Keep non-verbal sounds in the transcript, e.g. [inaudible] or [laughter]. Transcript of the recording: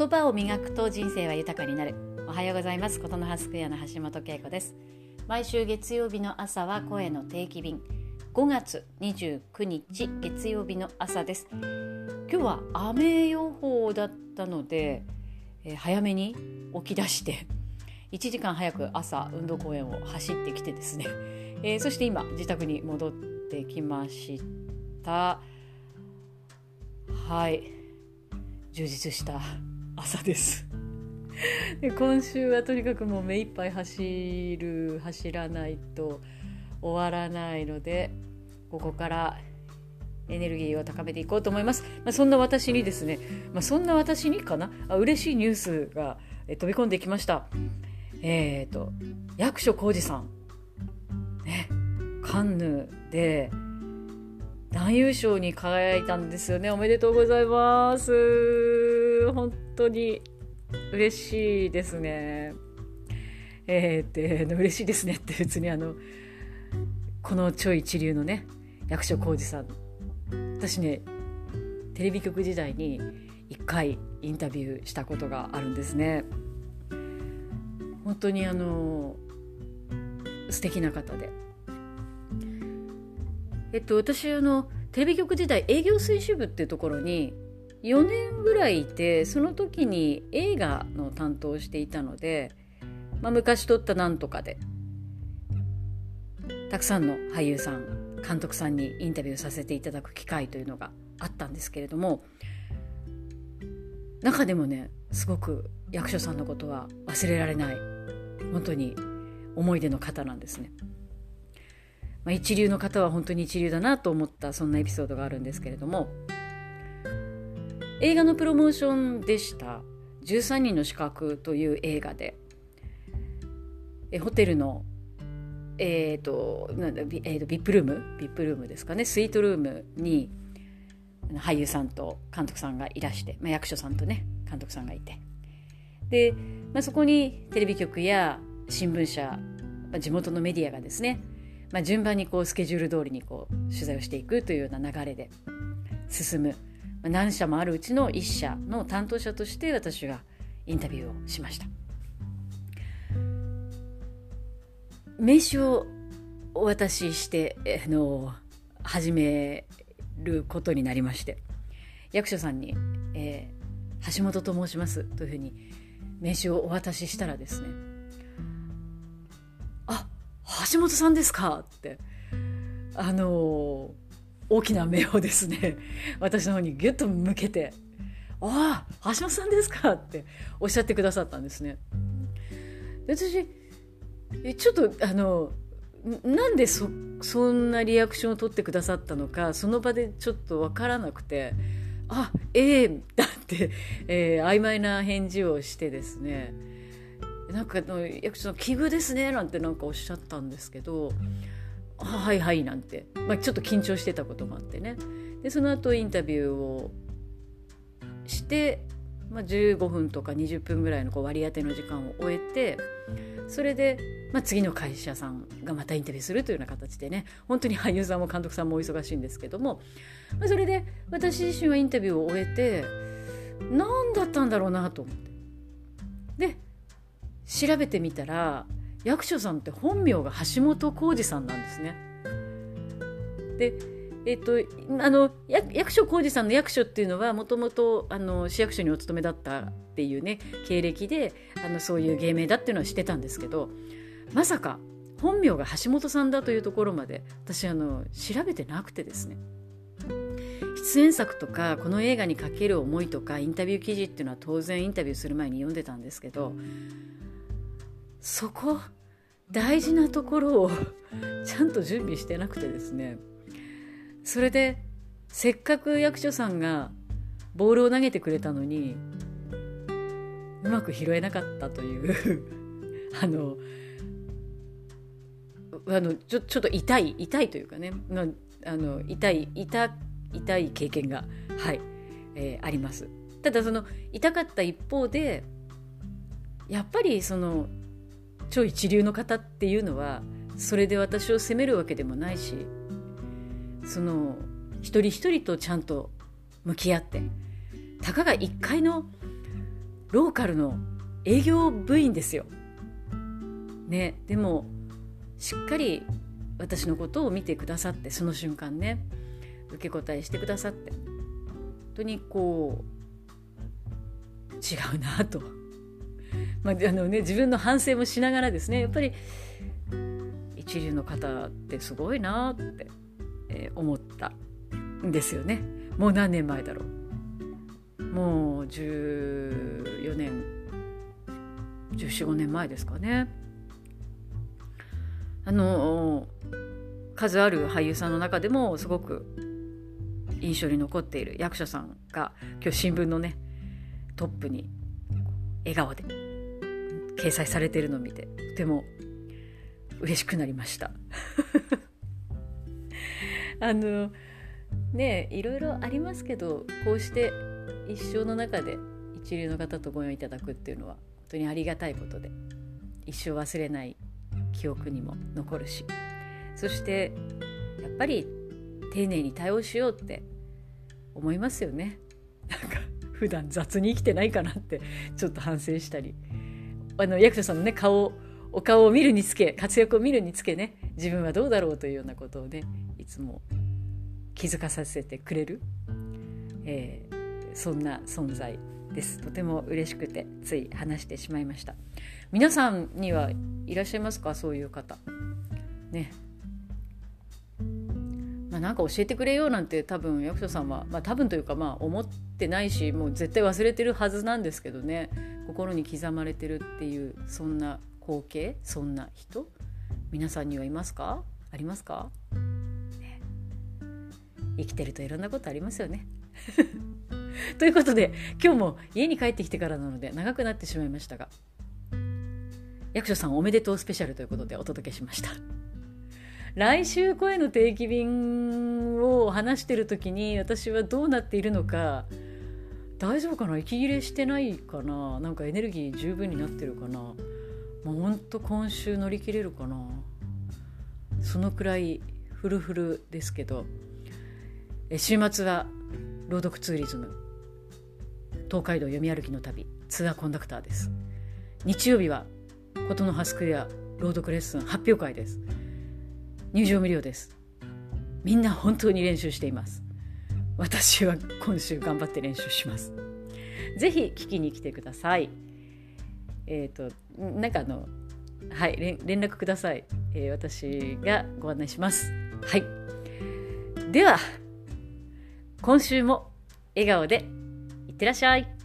言葉を磨くと人生は豊かになる。おはようございます。ことの葉スクエアの橋本恵子です。毎週月曜日の朝は声の定期便。5月29日月曜日の朝です。今日は雨予報だったので、えー、早めに起き出して1時間早く朝運動公園を走ってきてですね、[laughs] えー、そして今自宅に戻ってきました。はい。充実した朝です。で今週はとにかくもう目いっぱい走る走らないと終わらないのでここからエネルギーを高めていこうと思います。まあ、そんな私にですね、まあ、そんな私にかな？あ嬉しいニュースが飛び込んできました。えっ、ー、と役所広司さん、ね、カンヌで男優賞に輝いたんですよね。おめでとうございます。本当に嬉しいですね。えー、って嬉しいですねって別にあのこの超一流のね役所広司さん。私ねテレビ局時代に1回インタビューしたことがあるんですね。本当にあの素敵な方で。えっと、私あのテレビ局時代営業推進部っていうところに4年ぐらいいてその時に映画の担当をしていたので、まあ、昔撮ったなんとかでたくさんの俳優さん監督さんにインタビューさせていただく機会というのがあったんですけれども中でもねすごく役所さんのことは忘れられない本当に思い出の方なんですね。まあ、一流の方は本当に一流だなと思ったそんなエピソードがあるんですけれども映画のプロモーションでした「13人の資格」という映画で。えホテルのえっ、ー、となんだ、えーと、ビップルーム？ビップルームですかね。スイートルームに俳優さんと監督さんがいらして、まあ、役所さんとね監督さんがいて。で、まあ、そこにテレビ局や新聞社、まあ、地元のメディアがですねまあ、順番にこうスケジュール通りにこう取材をしていくというような流れで進む、何社もあるうちの1社の担当者として私がインタビューをしました名刺をお渡ししてあの始めることになりまして役所さんに、えー、橋本と申しますというふうに名刺をお渡ししたらですねあ橋本さんですか?」ってあの大きな目をですね [laughs] 私の方にギュッと向けて「ああ橋本さんですか?」っておっしゃってくださったんですね。で私ちょっとあのなんでそそんなリアクションを取ってくださったのかその場でちょっと分からなくて「あええー、だって、えー、曖昧な返事をしてですねなんかの役所の奇遇ですねなんてなんかおっしゃったんですけど「はいはい」なんて、まあ、ちょっと緊張してたこともあってねでその後インタビューをして、まあ、15分とか20分ぐらいのこう割り当ての時間を終えてそれで、まあ、次の会社さんがまたインタビューするというような形でね本当に俳優さんも監督さんもお忙しいんですけども、まあ、それで私自身はインタビューを終えて何だったんだろうなと思って。で調べてみたら役所さんって本名が橋本浩二さんなんですね。でえっと、あの役所広司さんの役所っていうのはもともと市役所にお勤めだったっていうね経歴であのそういう芸名だっていうのは知ってたんですけどまさか本名が橋本さんだというところまで私あの調べてなくてですね出演作とかこの映画にかける思いとかインタビュー記事っていうのは当然インタビューする前に読んでたんですけどそこ大事なところをちゃんと準備してなくてですね。それでせっかく役所さんがボールを投げてくれたのにうまく拾えなかったという [laughs] あのあのちょちょっと痛い痛いというかねあの痛い痛痛い経験がはい、えー、あります。ただその痛かった一方でやっぱりその超一流の方っていうのはそれで私を責めるわけでもないしその一人一人とちゃんと向き合ってたかが1階のローカルの営業部員ですよ。ね、でもしっかり私のことを見てくださってその瞬間ね受け答えしてくださって本当にこう違うなと、まあ [laughs] あのね、自分の反省もしながらですねやっぱり一流の方ってすごいなって、えー、思ったんですよね。もう何年前だろう。もう14年1415年前ですかね。あの数ある俳優さんの中でもすごく印象に残っている役者さんが今日新聞のねトップに笑顔で掲載されてるのを見てとても嬉しくなりました。[laughs] あのねいろいろありますけどこうして一生の中で一流の方とご縁いただくっていうのは本当にありがたいことで一生忘れない記憶にも残るしそしてやっぱり丁寧に対応しようって思いますよね。なんか普段雑に生きてないかなってちょっと反省したり。あの役所さんのね顔お顔を見るにつけ活躍を見るにつけね自分はどうだろうというようなことをねいつも気づかさせてくれる、えー、そんな存在です。とても嬉しくてつい話してしまいました。皆さんにはいらっしゃいますか？そういう方。ね。まあ、なんか教えてくれよなんて多分役所さんは、まあ、多分というかまあ思ってないしもう絶対忘れてるはずなんですけどね。心に刻まれてるっていうそんな光景そんな人皆さんにはいますか？ありますか、ね、生きてるといろんなことありますよね。[laughs] ということで今日も家に帰ってきてからなので長くなってしまいましたが役所さんおめでとうスペシャルということでお届けしました。来週声の定期便を話してる時に私はどうなっているのか大丈夫かな？息切れしてないかな？なんかエネルギー十分になってるかな？もうほんと今週乗り切れるかな？そのくらいフルフルですけど。え週末は朗読ツーリズム。東海道読み歩きの旅。ツアーコンダクターです。日曜日は琴の葉スクエア朗読レッスン発表会です。入場無料です。みんな本当に練習しています。私は今週頑張って練習します。ぜひ聞きに来てください。えっ、ー、となんかあのはい連絡ください、えー、私がご案内します。はい。では今週も笑顔でいってらっしゃい。